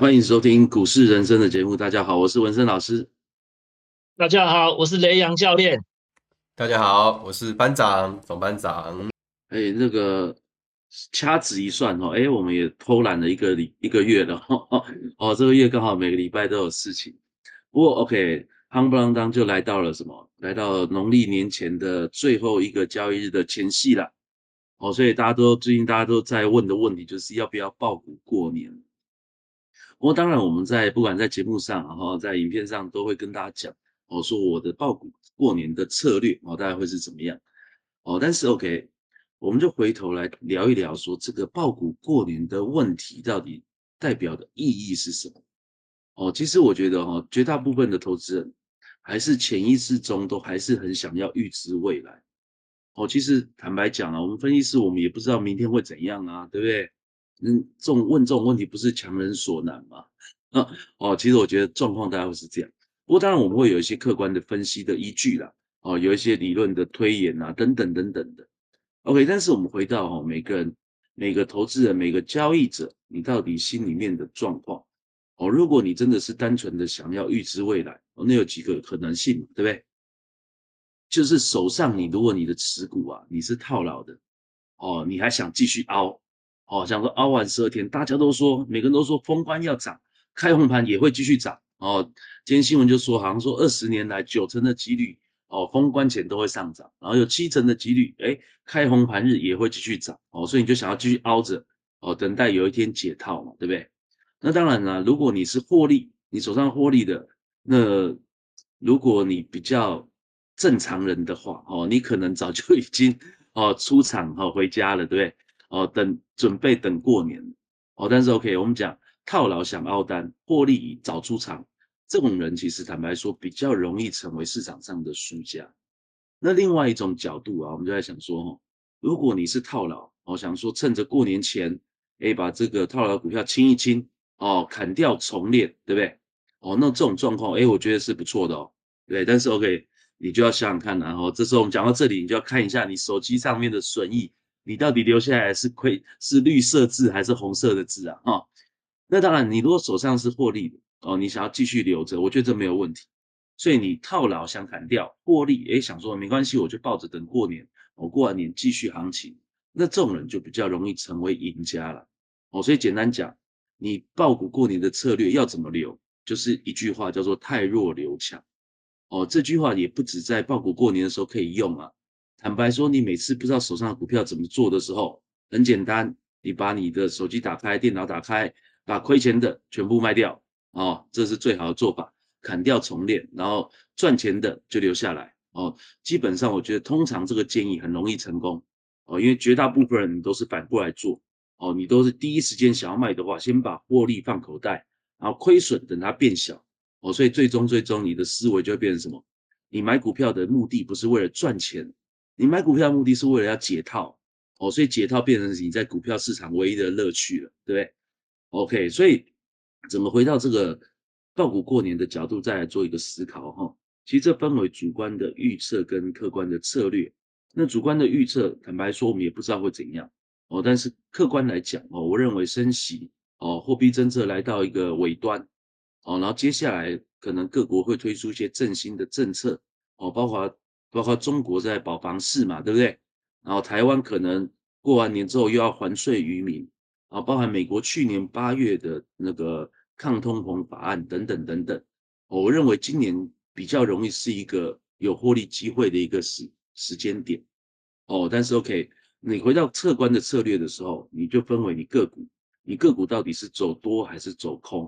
欢迎收听股市人生的节目。大家好，我是文森老师。大家好，我是雷洋教练。大家好，我是班长总班长。哎，那个掐指一算哦，哎，我们也偷懒了一个礼一个月了哦。哦，这个月刚好每个礼拜都有事情。不过 OK，夯不啷当就来到了什么？来到农历年前的最后一个交易日的前夕了。哦，所以大家都最近大家都在问的问题就是要不要爆股过年？不过当然我们在不管在节目上，然后在影片上都会跟大家讲。我说我的爆股过年的策略哦，大概会是怎么样？哦，但是 OK，我们就回头来聊一聊，说这个爆股过年的问题到底代表的意义是什么？哦，其实我觉得哈，绝大部分的投资人还是潜意识中都还是很想要预知未来。哦，其实坦白讲啊，我们分析师我们也不知道明天会怎样啊，对不对？嗯，这种问这种问题不是强人所难吗？啊，哦，其实我觉得状况大概会是这样。不过当然我们会有一些客观的分析的依据啦，哦，有一些理论的推演啊，等等等等的。OK，但是我们回到哦，每个人、每个投资人、每个交易者，你到底心里面的状况哦，如果你真的是单纯的想要预知未来，哦，那有几个可能性，对不对？就是手上你如果你的持股啊，你是套牢的，哦，你还想继续凹，哦，想说凹完十二天，大家都说，每个人都说封关要涨，开红盘也会继续涨。哦，今天新闻就说，好像说二十年来九成的几率，哦，封关前都会上涨，然后有七成的几率，哎，开红盘日也会继续涨，哦，所以你就想要继续凹着，哦，等待有一天解套嘛，对不对？那当然了，如果你是获利，你手上获利的，那如果你比较正常人的话，哦，你可能早就已经哦出场哦回家了，对不对？哦，等准备等过年，哦，但是 OK，我们讲套牢想凹单，获利早出场。这种人其实坦白说比较容易成为市场上的输家。那另外一种角度啊，我们就在想说，哦，如果你是套牢，我想说趁着过年前，哎，把这个套牢股票清一清，哦，砍掉重练，对不对？哦，那这种状况，哎，我觉得是不错的哦，对。但是 OK，你就要想想看，然后这时候我们讲到这里，你就要看一下你手机上面的损益，你到底留下来是亏是绿色字还是红色的字啊？哈，那当然，你如果手上是获利的。哦，你想要继续留着，我觉得这没有问题。所以你套牢想砍掉获利，诶，想说没关系，我就抱着等过年，我过完年继续行情。那这种人就比较容易成为赢家了。哦，所以简单讲，你爆股过年的策略要怎么留，就是一句话叫做“太弱留强”。哦，这句话也不止在爆股过年的时候可以用啊。坦白说，你每次不知道手上的股票怎么做的时候，很简单，你把你的手机打开，电脑打开，把亏钱的全部卖掉。哦，这是最好的做法，砍掉重练，然后赚钱的就留下来。哦，基本上我觉得通常这个建议很容易成功。哦，因为绝大部分人都是反过来做。哦，你都是第一时间想要卖的话，先把获利放口袋，然后亏损等它变小。哦，所以最终最终你的思维就会变成什么？你买股票的目的不是为了赚钱，你买股票的目的是为了要解套。哦，所以解套变成你在股票市场唯一的乐趣了，对不对？OK，所以。怎么回到这个爆股过年的角度再来做一个思考哈？其实这分为主观的预测跟客观的策略。那主观的预测，坦白说我们也不知道会怎样哦。但是客观来讲哦，我认为升息哦，货币政策来到一个尾端哦，然后接下来可能各国会推出一些振兴的政策哦，包括包括中国在保房市嘛，对不对？然后台湾可能过完年之后又要还税于民。啊，包含美国去年八月的那个抗通膨法案等等等等，我认为今年比较容易是一个有获利机会的一个时时间点。哦，但是 OK，你回到客观的策略的时候，你就分为你个股，你个股到底是走多还是走空，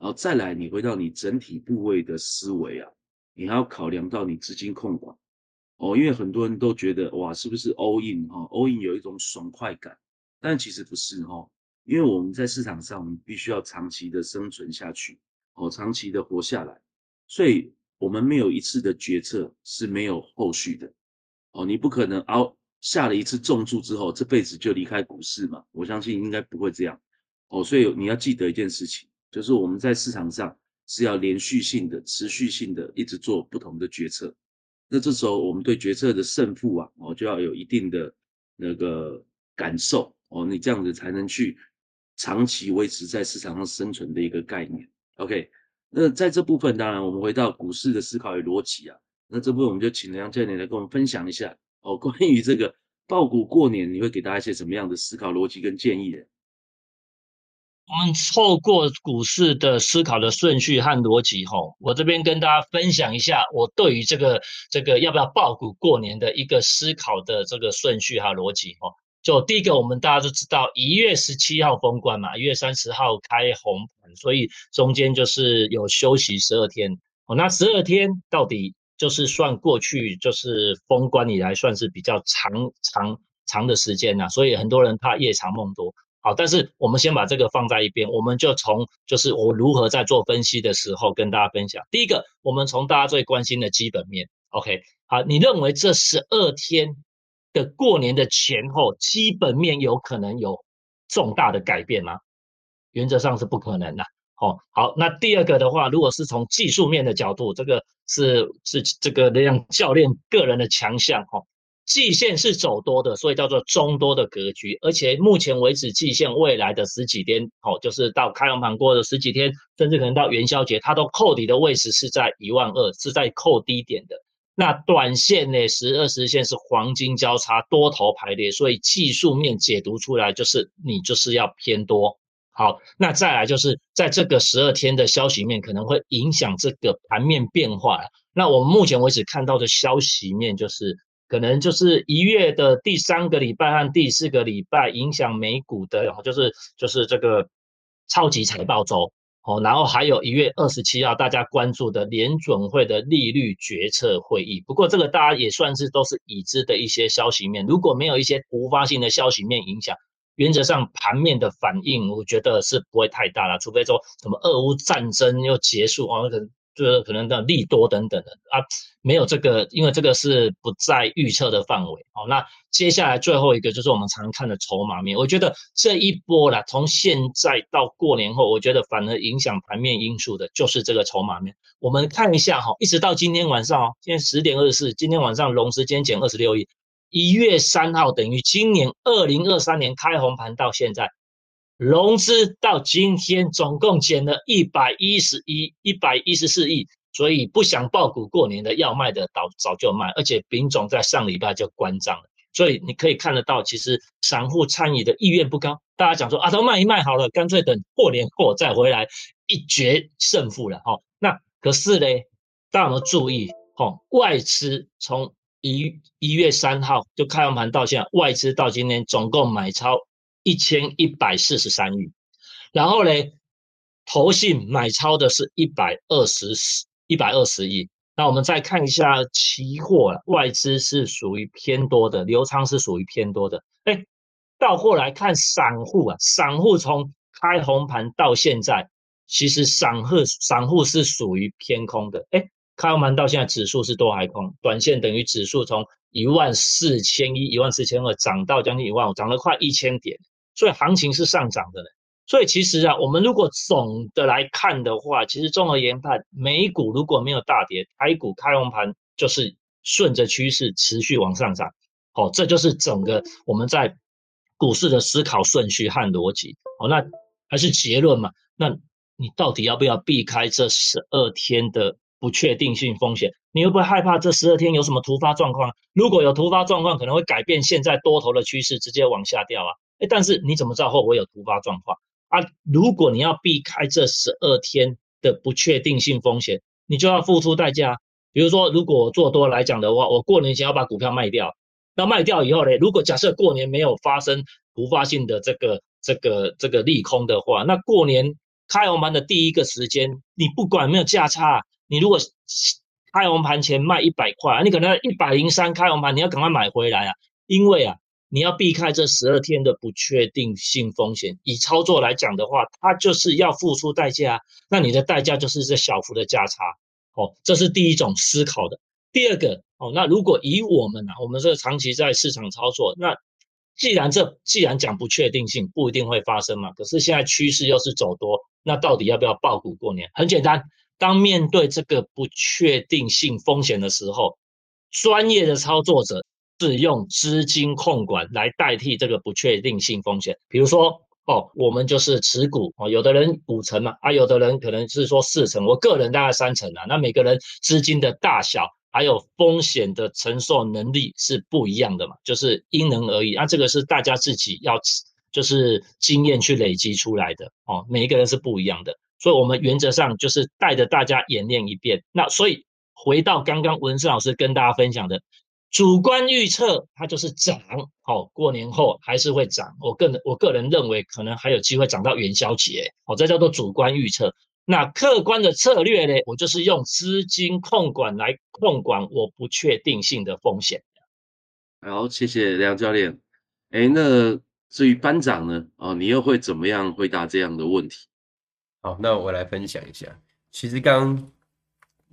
然后再来你回到你整体部位的思维啊，你还要考量到你资金控管。哦，因为很多人都觉得哇，是不是 all in 哈，all in 有一种爽快感。但其实不是哦，因为我们在市场上，我们必须要长期的生存下去，哦，长期的活下来，所以我们没有一次的决策是没有后续的，哦，你不可能熬下了一次重注之后，这辈子就离开股市嘛，我相信应该不会这样，哦，所以你要记得一件事情，就是我们在市场上是要连续性的、持续性的一直做不同的决策，那这时候我们对决策的胜负啊，哦，就要有一定的那个感受。哦，你这样子才能去长期维持在市场上生存的一个概念。OK，那在这部分，当然我们回到股市的思考与逻辑啊，那这部分我们就请梁教练来跟我们分享一下哦，关于这个爆股过年，你会给大家一些什么样的思考逻辑跟建议我们透过股市的思考的顺序和逻辑，吼，我这边跟大家分享一下我对于这个这个要不要爆股过年的一个思考的这个顺序和逻辑，吼。就第一个，我们大家都知道，一月十七号封关嘛，一月三十号开红盘，所以中间就是有休息十二天。哦，那十二天到底就是算过去就是封关以来算是比较长长长的时间呐，所以很多人怕夜长梦多。好，但是我们先把这个放在一边，我们就从就是我如何在做分析的时候跟大家分享。第一个，我们从大家最关心的基本面，OK，好，你认为这十二天？的过年的前后，基本面有可能有重大的改变吗？原则上是不可能的。哦，好，那第二个的话，如果是从技术面的角度，这个是是这个那让教练个人的强项。哦，季线是走多的，所以叫做中多的格局。而且目前为止，季线未来的十几天，哦，就是到开完盘过的十几天，甚至可能到元宵节，它都扣底的位置是在一万二，是在扣低点的。那短线呢？十二十线是黄金交叉多头排列，所以技术面解读出来就是你就是要偏多。好，那再来就是在这个十二天的消息面可能会影响这个盘面变化。那我们目前为止看到的消息面就是可能就是一月的第三个礼拜和第四个礼拜影响美股的，然后就是就是这个超级财报周。哦，然后还有一月二十七号大家关注的联准会的利率决策会议，不过这个大家也算是都是已知的一些消息面，如果没有一些突发性的消息面影响，原则上盘面的反应我觉得是不会太大了，除非说什么俄乌战争又结束哦，可能。就是可能的利多等等的啊，没有这个，因为这个是不在预测的范围。好，那接下来最后一个就是我们常看的筹码面。我觉得这一波啦，从现在到过年后，我觉得反而影响盘面因素的就是这个筹码面。我们看一下哈，一直到今天晚上哦，今天十点二十四，今天晚上融资今天减二十六亿，一月三号等于今年二零二三年开红盘到现在。融资到今天总共减了一百一十一一百一十四亿，所以不想爆股过年的要卖的早早就卖，而且丙种在上礼拜就关张了，所以你可以看得到，其实散户参与的意愿不高，大家讲说啊都卖一卖好了，干脆等过年后再回来一决胜负了哈。那可是呢，大家有没有注意？哈，外资从一一月三号就开完盘到现在，外资到今天总共买超。一千一百四十三亿，然后呢，投信买超的是一百二十一百二十亿。那我们再看一下期货，外资是属于偏多的，流仓是属于偏多的。哎，到后来看散户啊，散户从开红盘到现在，其实散户散户是属于偏空的。哎，开红盘到现在指数是多还空？短线等于指数从一万四千一、一万四千二涨到将近一万五，涨了快一千点。所以行情是上涨的嘞，所以其实啊，我们如果总的来看的话，其实综合研判，美股如果没有大跌，台股开红盘就是顺着趋势持续往上涨，好，这就是整个我们在股市的思考顺序和逻辑。好，那还是结论嘛？那你到底要不要避开这十二天的不确定性风险？你会不会害怕这十二天有什么突发状况？如果有突发状况，可能会改变现在多头的趋势，直接往下掉啊？哎，但是你怎么知道会不会有突发状况啊？如果你要避开这十二天的不确定性风险，你就要付出代价。比如说，如果做多来讲的话，我过年前要把股票卖掉，那卖掉以后呢？如果假设过年没有发生突发性的这个这个这个利空的话，那过年开红盘的第一个时间，你不管没有价差，你如果开红盘前卖一百块，你可能一百零三开红盘，你要赶快买回来啊，因为啊。你要避开这十二天的不确定性风险，以操作来讲的话，它就是要付出代价。那你的代价就是这小幅的价差，哦，这是第一种思考的。第二个，哦，那如果以我们啊，我们这长期在市场操作，那既然这既然讲不确定性不一定会发生嘛，可是现在趋势又是走多，那到底要不要爆股过年？很简单，当面对这个不确定性风险的时候，专业的操作者。是用资金控管来代替这个不确定性风险，比如说哦，我们就是持股哦，有的人五成嘛，啊，有的人可能是说四成，我个人大概三成啊。那每个人资金的大小还有风险的承受能力是不一样的嘛，就是因人而异。那这个是大家自己要就是经验去累积出来的哦，每一个人是不一样的，所以我们原则上就是带着大家演练一遍。那所以回到刚刚文森老师跟大家分享的。主观预测它就是涨，好，过年后还是会涨。我个人我个人认为可能还有机会涨到元宵节，好，这叫做主观预测。那客观的策略呢？我就是用资金控管来控管我不确定性的风险。好，谢谢梁教练。哎，那至于班长呢？哦，你又会怎么样回答这样的问题？好，那我来分享一下。其实刚。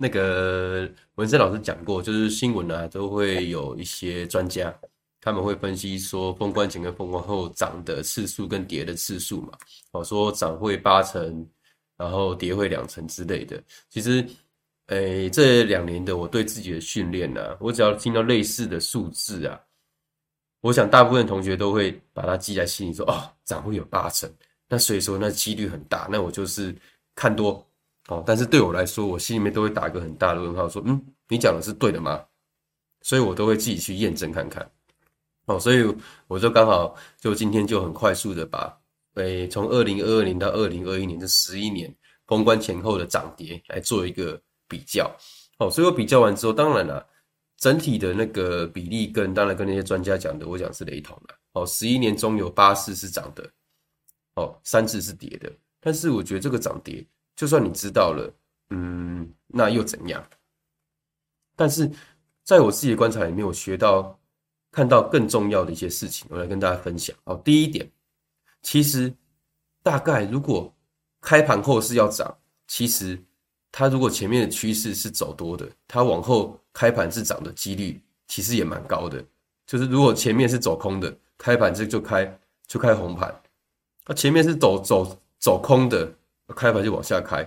那个文森老师讲过，就是新闻啊，都会有一些专家，他们会分析说，封关前跟封关后涨的次数跟跌的次数嘛，哦，说涨会八成，然后跌会两成之类的。其实，诶，这两年的我对自己的训练呢，我只要听到类似的数字啊，我想大部分同学都会把它记在心里，说哦，涨会有八成，那所以说那几率很大，那我就是看多。哦，但是对我来说，我心里面都会打一个很大的问号，说，嗯，你讲的是对的吗？所以我都会自己去验证看看。哦，所以我就刚好就今天就很快速的把，诶，从二零二二年到二零二一年这十一年封关前后的涨跌来做一个比较。哦，所以我比较完之后，当然了，整体的那个比例跟当然跟那些专家讲的，我讲是雷同的。哦，十一年中有八次是涨的，哦，三次是跌的。但是我觉得这个涨跌。就算你知道了，嗯，那又怎样？但是在我自己的观察里面，我学到、看到更重要的一些事情，我来跟大家分享。哦，第一点，其实大概如果开盘后是要涨，其实它如果前面的趋势是走多的，它往后开盘是涨的几率其实也蛮高的。就是如果前面是走空的，开盘这就开就开红盘；那前面是走走走空的。开盘就往下开，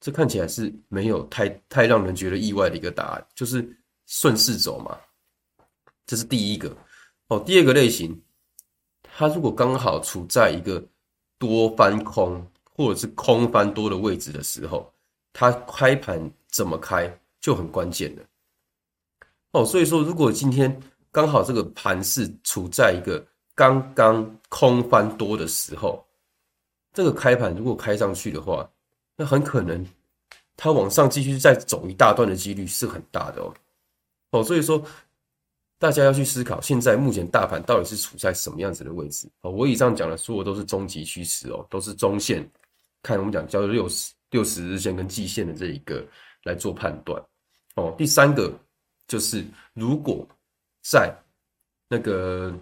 这看起来是没有太太让人觉得意外的一个答案，就是顺势走嘛。这是第一个哦。第二个类型，它如果刚好处在一个多翻空或者是空翻多的位置的时候，它开盘怎么开就很关键了。哦，所以说如果今天刚好这个盘是处在一个刚刚空翻多的时候。这个开盘如果开上去的话，那很可能它往上继续再走一大段的几率是很大的哦。哦，所以说大家要去思考，现在目前大盘到底是处在什么样子的位置？哦，我以上讲的所有都是中级趋势哦，都是中线，看我们讲叫做六十六十日线跟季线的这一个来做判断。哦，第三个就是如果在那个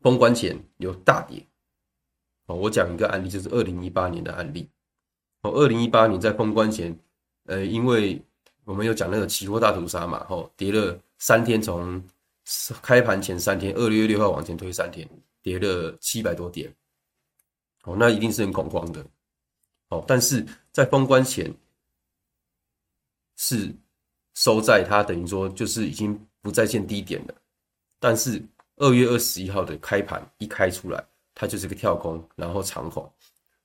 封关前有大跌。哦，我讲一个案例，就是二零一八年的案例。哦，二零一八年在封关前，呃，因为我们有讲那个期货大屠杀嘛，哦，跌了三天，从开盘前三天，二月六号往前推三天，跌了七百多点。哦，那一定是很恐慌的。哦，但是在封关前是收在它等于说就是已经不再见低点了。但是二月二十一号的开盘一开出来。它就是个跳空，然后长红。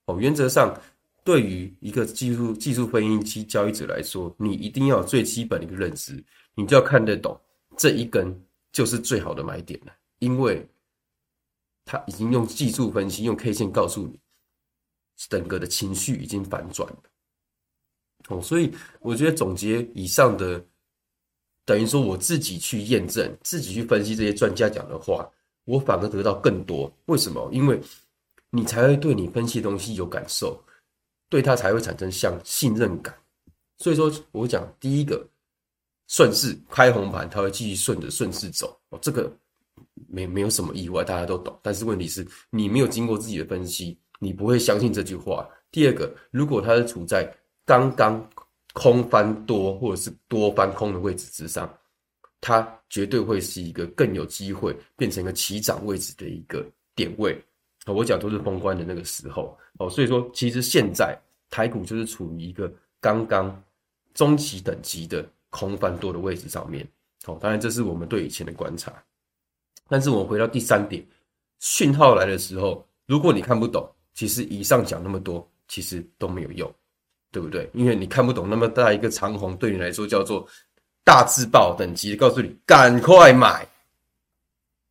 哦，原则上，对于一个技术技术分析交易者来说，你一定要最基本的一个认知，你就要看得懂这一根就是最好的买点了，因为它已经用技术分析用 K 线告诉你，整个的情绪已经反转了。哦，所以我觉得总结以上的，等于说我自己去验证，自己去分析这些专家讲的话。我反而得到更多，为什么？因为你才会对你分析的东西有感受，对它才会产生像信任感。所以说，我讲第一个顺势开红盘，它会继续顺着顺势走，哦，这个没没有什么意外，大家都懂。但是问题是你没有经过自己的分析，你不会相信这句话。第二个，如果它是处在刚刚空翻多或者是多翻空的位置之上。它绝对会是一个更有机会变成一个起涨位置的一个点位！我讲都是封关的那个时候哦，所以说其实现在台股就是处于一个刚刚中期等级的空翻多的位置上面哦。当然这是我们对以前的观察，但是我们回到第三点，讯号来的时候，如果你看不懂，其实以上讲那么多，其实都没有用，对不对？因为你看不懂那么大一个长虹，对你来说叫做大字报等级，告诉你赶快买。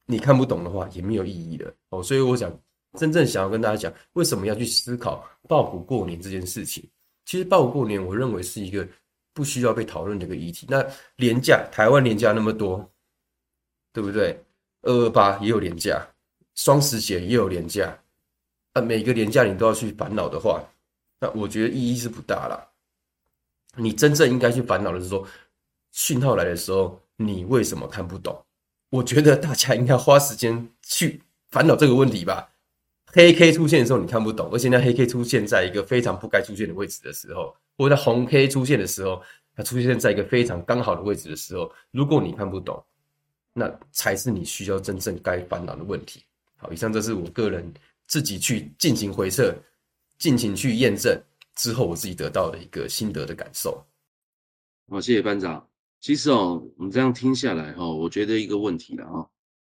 你看不懂的话，也没有意义的哦。所以我想，真正想要跟大家讲，为什么要去思考报股过年这件事情？其实报股过年，我认为是一个不需要被讨论的一个议题。那廉价，台湾廉价那么多，对不对？二二八也有廉价，双十节也有廉价，啊，每个廉价你都要去烦恼的话，那我觉得意义是不大了。你真正应该去烦恼的是说，讯号来的时候，你为什么看不懂？我觉得大家应该花时间去烦恼这个问题吧。黑 K 出现的时候你看不懂，而且那黑 K 出现在一个非常不该出现的位置的时候，或者红 K 出现的时候，它出现在一个非常刚好的位置的时候，如果你看不懂，那才是你需要真正该烦恼的问题。好，以上这是我个人自己去进行回测、进行去验证之后，我自己得到的一个心得的感受。好，谢谢班长。其实哦，我们这样听下来哈，我觉得一个问题了啊，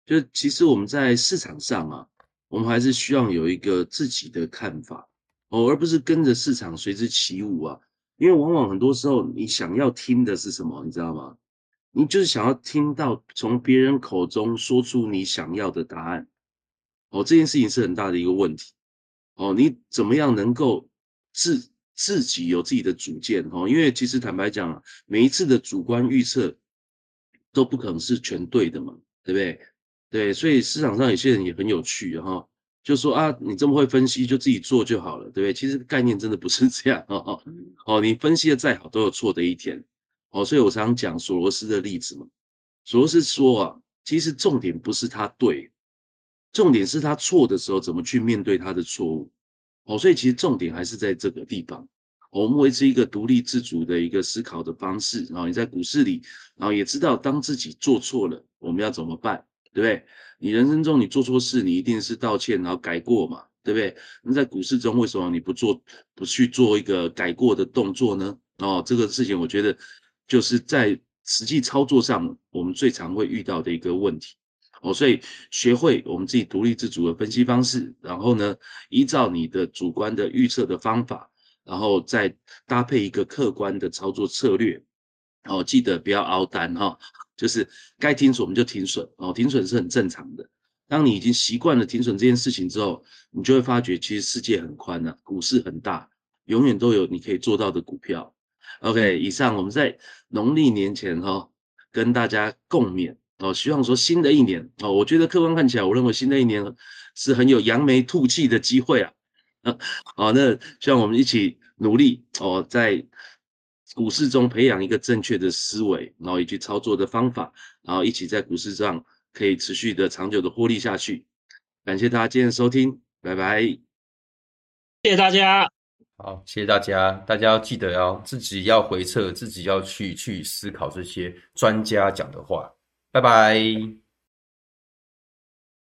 就其实我们在市场上啊，我们还是需要有一个自己的看法哦，而不是跟着市场随之起舞啊。因为往往很多时候，你想要听的是什么，你知道吗？你就是想要听到从别人口中说出你想要的答案哦，这件事情是很大的一个问题哦。你怎么样能够自？自己有自己的主见哦，因为其实坦白讲，每一次的主观预测都不可能是全对的嘛，对不对？对，所以市场上有些人也很有趣哈，就说啊，你这么会分析，就自己做就好了，对不对？其实概念真的不是这样哦哦，你分析的再好，都有错的一天哦。所以我常讲索罗斯的例子嘛，索罗斯说啊，其实重点不是他对，重点是他错的时候怎么去面对他的错误。哦，所以其实重点还是在这个地方。我们维持一个独立自主的一个思考的方式，然后你在股市里，然后也知道当自己做错了，我们要怎么办，对不对？你人生中你做错事，你一定是道歉，然后改过嘛，对不对？那在股市中，为什么你不做，不去做一个改过的动作呢？哦，这个事情我觉得就是在实际操作上，我们最常会遇到的一个问题。哦，所以学会我们自己独立自主的分析方式，然后呢，依照你的主观的预测的方法，然后再搭配一个客观的操作策略。哦，记得不要熬单哈，就是该停损我们就停损。哦，停损是很正常的。当你已经习惯了停损这件事情之后，你就会发觉其实世界很宽呐，股市很大，永远都有你可以做到的股票。OK，以上我们在农历年前哈，跟大家共勉。哦，希望说新的一年哦，我觉得客观看起来，我认为新的一年是很有扬眉吐气的机会啊。啊，那希望我们一起努力哦，在股市中培养一个正确的思维，然后以及操作的方法，然后一起在股市上可以持续的长久的获利下去。感谢大家今天的收听，拜拜。谢谢大家。好，谢谢大家。大家要记得哦，自己要回测，自己要去去思考这些专家讲的话。拜拜。